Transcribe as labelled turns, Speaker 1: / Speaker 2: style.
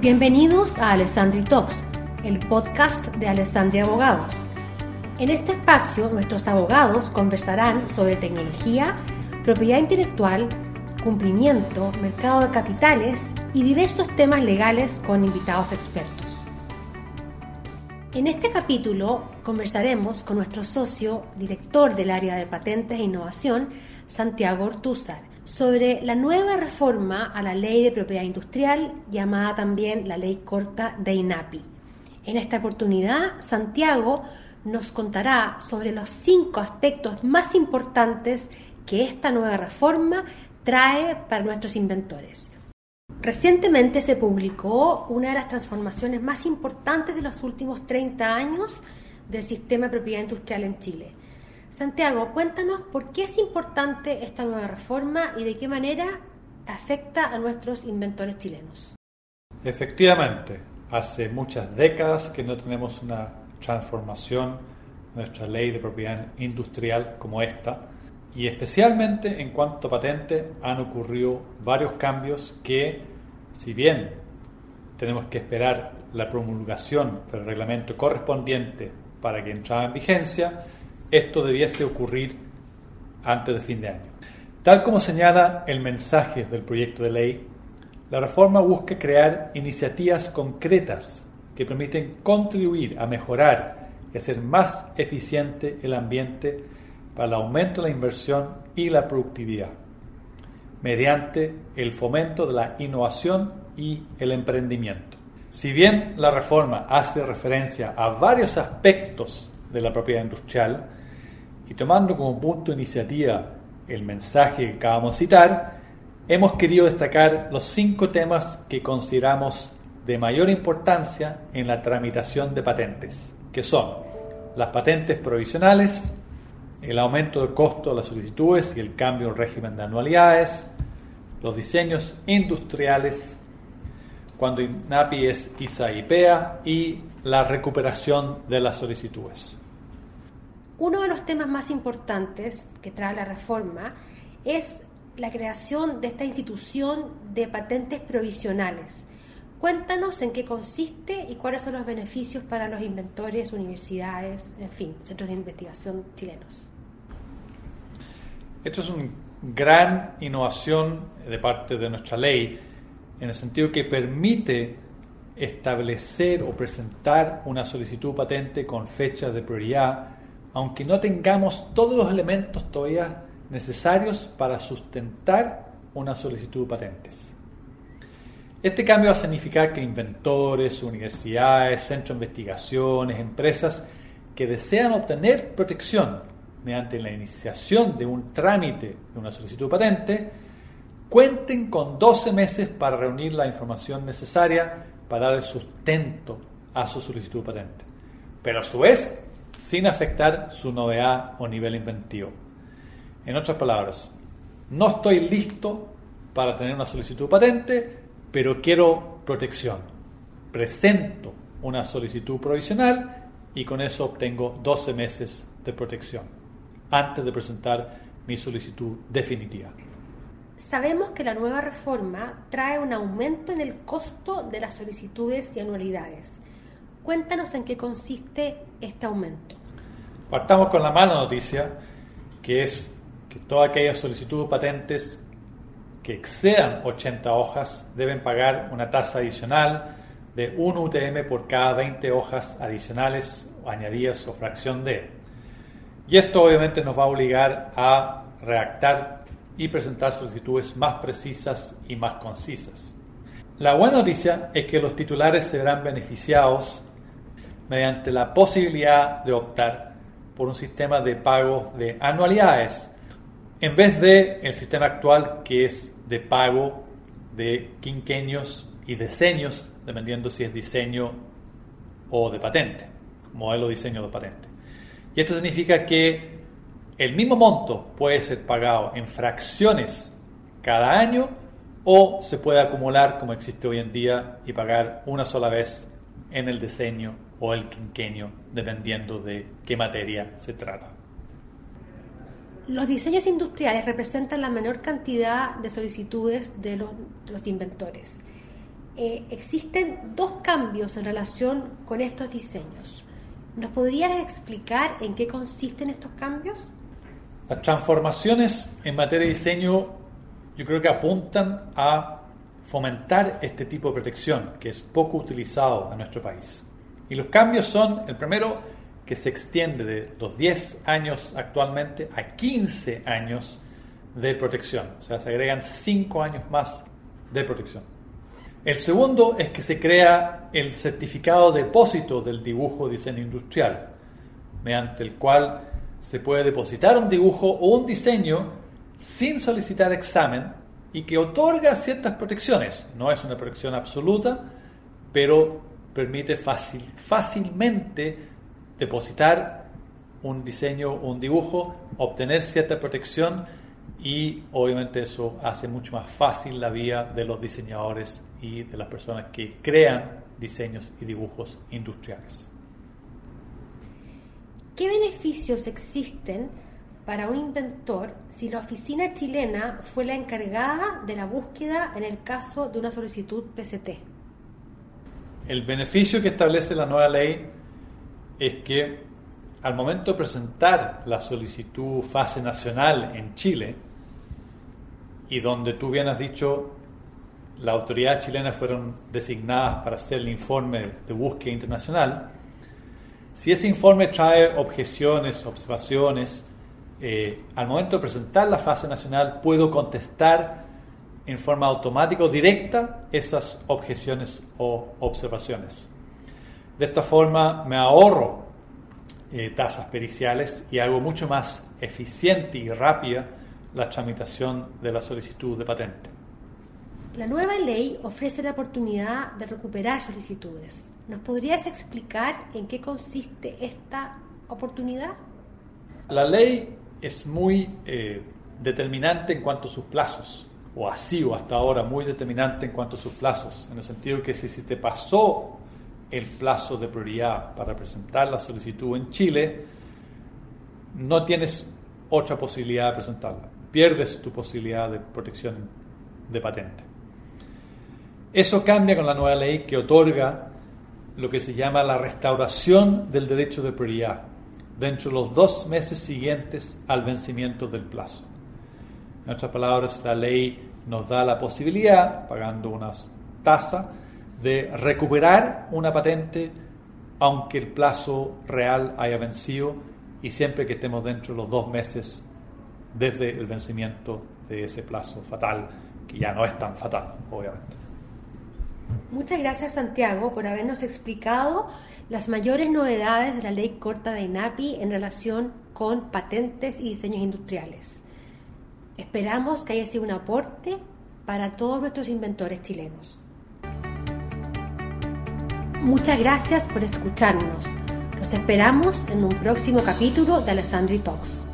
Speaker 1: Bienvenidos a Alessandri Talks, el podcast de Alessandria Abogados. En este espacio, nuestros abogados conversarán sobre tecnología, propiedad intelectual, cumplimiento, mercado de capitales y diversos temas legales con invitados expertos. En este capítulo conversaremos con nuestro socio, director del área de patentes e innovación, Santiago Ortúzar, sobre la nueva reforma a la ley de propiedad industrial, llamada también la ley corta de INAPI. En esta oportunidad, Santiago nos contará sobre los cinco aspectos más importantes que esta nueva reforma trae para nuestros inventores. Recientemente se publicó una de las transformaciones más importantes de los últimos 30 años del sistema de propiedad industrial en Chile Santiago, cuéntanos por qué es importante esta nueva reforma y de qué manera afecta a nuestros inventores chilenos.
Speaker 2: Efectivamente, hace muchas décadas que no tenemos una transformación de nuestra ley de propiedad industrial como esta, y especialmente en cuanto a patente han ocurrido varios cambios que, si bien tenemos que esperar la promulgación del reglamento correspondiente para que entrara en vigencia, esto debiese ocurrir antes de fin de año. Tal como señala el mensaje del proyecto de ley, la reforma busca crear iniciativas concretas que permiten contribuir a mejorar y hacer más eficiente el ambiente para el aumento de la inversión y la productividad, mediante el fomento de la innovación y el emprendimiento. Si bien la reforma hace referencia a varios aspectos de la propiedad industrial, y tomando como punto de iniciativa el mensaje que acabamos de citar, hemos querido destacar los cinco temas que consideramos de mayor importancia en la tramitación de patentes, que son las patentes provisionales, el aumento del costo de las solicitudes y el cambio en régimen de anualidades, los diseños industriales, cuando INAPI es ISA y PEA, y la recuperación de las solicitudes.
Speaker 1: Uno de los temas más importantes que trae la reforma es la creación de esta institución de patentes provisionales. Cuéntanos en qué consiste y cuáles son los beneficios para los inventores, universidades, en fin, centros de investigación chilenos.
Speaker 2: Esto es una gran innovación de parte de nuestra ley, en el sentido que permite establecer o presentar una solicitud patente con fecha de prioridad aunque no tengamos todos los elementos todavía necesarios para sustentar una solicitud de patentes. Este cambio va a significar que inventores, universidades, centros de investigaciones, empresas que desean obtener protección mediante la iniciación de un trámite de una solicitud patente, cuenten con 12 meses para reunir la información necesaria para dar sustento a su solicitud patente. Pero a su vez, sin afectar su novedad o nivel inventivo. En otras palabras, no estoy listo para tener una solicitud patente, pero quiero protección. Presento una solicitud provisional y con eso obtengo 12 meses de protección antes de presentar mi solicitud definitiva.
Speaker 1: Sabemos que la nueva reforma trae un aumento en el costo de las solicitudes y anualidades. Cuéntanos en qué consiste este aumento.
Speaker 2: Partamos con la mala noticia, que es que todas aquellas solicitudes patentes que excedan 80 hojas deben pagar una tasa adicional de 1 UTM por cada 20 hojas adicionales añadidas o fracción de. Y esto obviamente nos va a obligar a redactar y presentar solicitudes más precisas y más concisas. La buena noticia es que los titulares se verán beneficiados mediante la posibilidad de optar por un sistema de pago de anualidades, en vez de el sistema actual que es de pago de quinquenios y diseños, dependiendo si es diseño o de patente, modelo diseño de patente. Y esto significa que el mismo monto puede ser pagado en fracciones cada año o se puede acumular como existe hoy en día y pagar una sola vez en el diseño o el quinquenio, dependiendo de qué materia se trata.
Speaker 1: Los diseños industriales representan la menor cantidad de solicitudes de los, inventores. eh, existen dos cambios en relación con estos diseños. ¿Nos podrías explicar en qué consisten estos cambios?
Speaker 2: Las transformaciones en materia de diseño yo creo que apuntan a fomentar este tipo de protección que es poco utilizado en nuestro país. Y los cambios son, el primero, que se extiende de los 10 años actualmente a 15 años de protección. O sea, se agregan 5 años más de protección. El segundo es que se crea el certificado de depósito del dibujo diseño industrial, mediante el cual se puede depositar un dibujo o un diseño sin solicitar examen y que otorga ciertas protecciones. No es una protección absoluta, pero permite fácil, fácilmente depositar un diseño o un dibujo, obtener cierta protección y obviamente eso hace mucho más fácil la vida de los diseñadores y de las personas que crean diseños y dibujos industriales.
Speaker 1: ¿Qué beneficios existen para un inventor si la oficina chilena fue la encargada de la búsqueda en el caso de una solicitud PCT?
Speaker 2: El beneficio que establece la nueva ley es que al momento de presentar la solicitud fase nacional en Chile, y donde tú bien has dicho, las autoridades chilenas fueron designadas para hacer el informe de búsqueda internacional, si ese informe trae objeciones, observaciones, eh, al momento de presentar la fase nacional puedo contestar en forma automática o directa esas objeciones o observaciones. De esta forma me ahorro eh, tasas periciales y hago mucho más eficiente y rápida la tramitación de la solicitud de patente.
Speaker 1: La nueva ley ofrece la oportunidad de recuperar solicitudes. ¿Nos podrías explicar en qué consiste esta oportunidad?
Speaker 2: La ley es muy eh, determinante en cuanto a sus plazos, o ha sido hasta ahora muy determinante en cuanto a sus plazos, en el sentido que si, si te pasó el plazo de prioridad para presentar la solicitud en Chile, no tienes otra posibilidad de presentarla pierdes tu posibilidad de protección de patente. Eso cambia con la nueva ley que otorga lo que se llama la restauración del derecho de prioridad dentro de los dos meses siguientes al vencimiento del plazo. En otras palabras, la ley nos da la posibilidad, pagando una tasa, de recuperar una patente aunque el plazo real haya vencido y siempre que estemos dentro de los dos meses desde el vencimiento de ese plazo fatal, que ya no es tan fatal, obviamente.
Speaker 1: Muchas gracias Santiago por habernos explicado las mayores novedades de la ley corta de INAPI en relación con patentes y diseños industriales. Esperamos que haya sido un aporte para todos nuestros inventores chilenos. Muchas gracias por escucharnos. Los esperamos en un próximo capítulo de Alessandri Talks.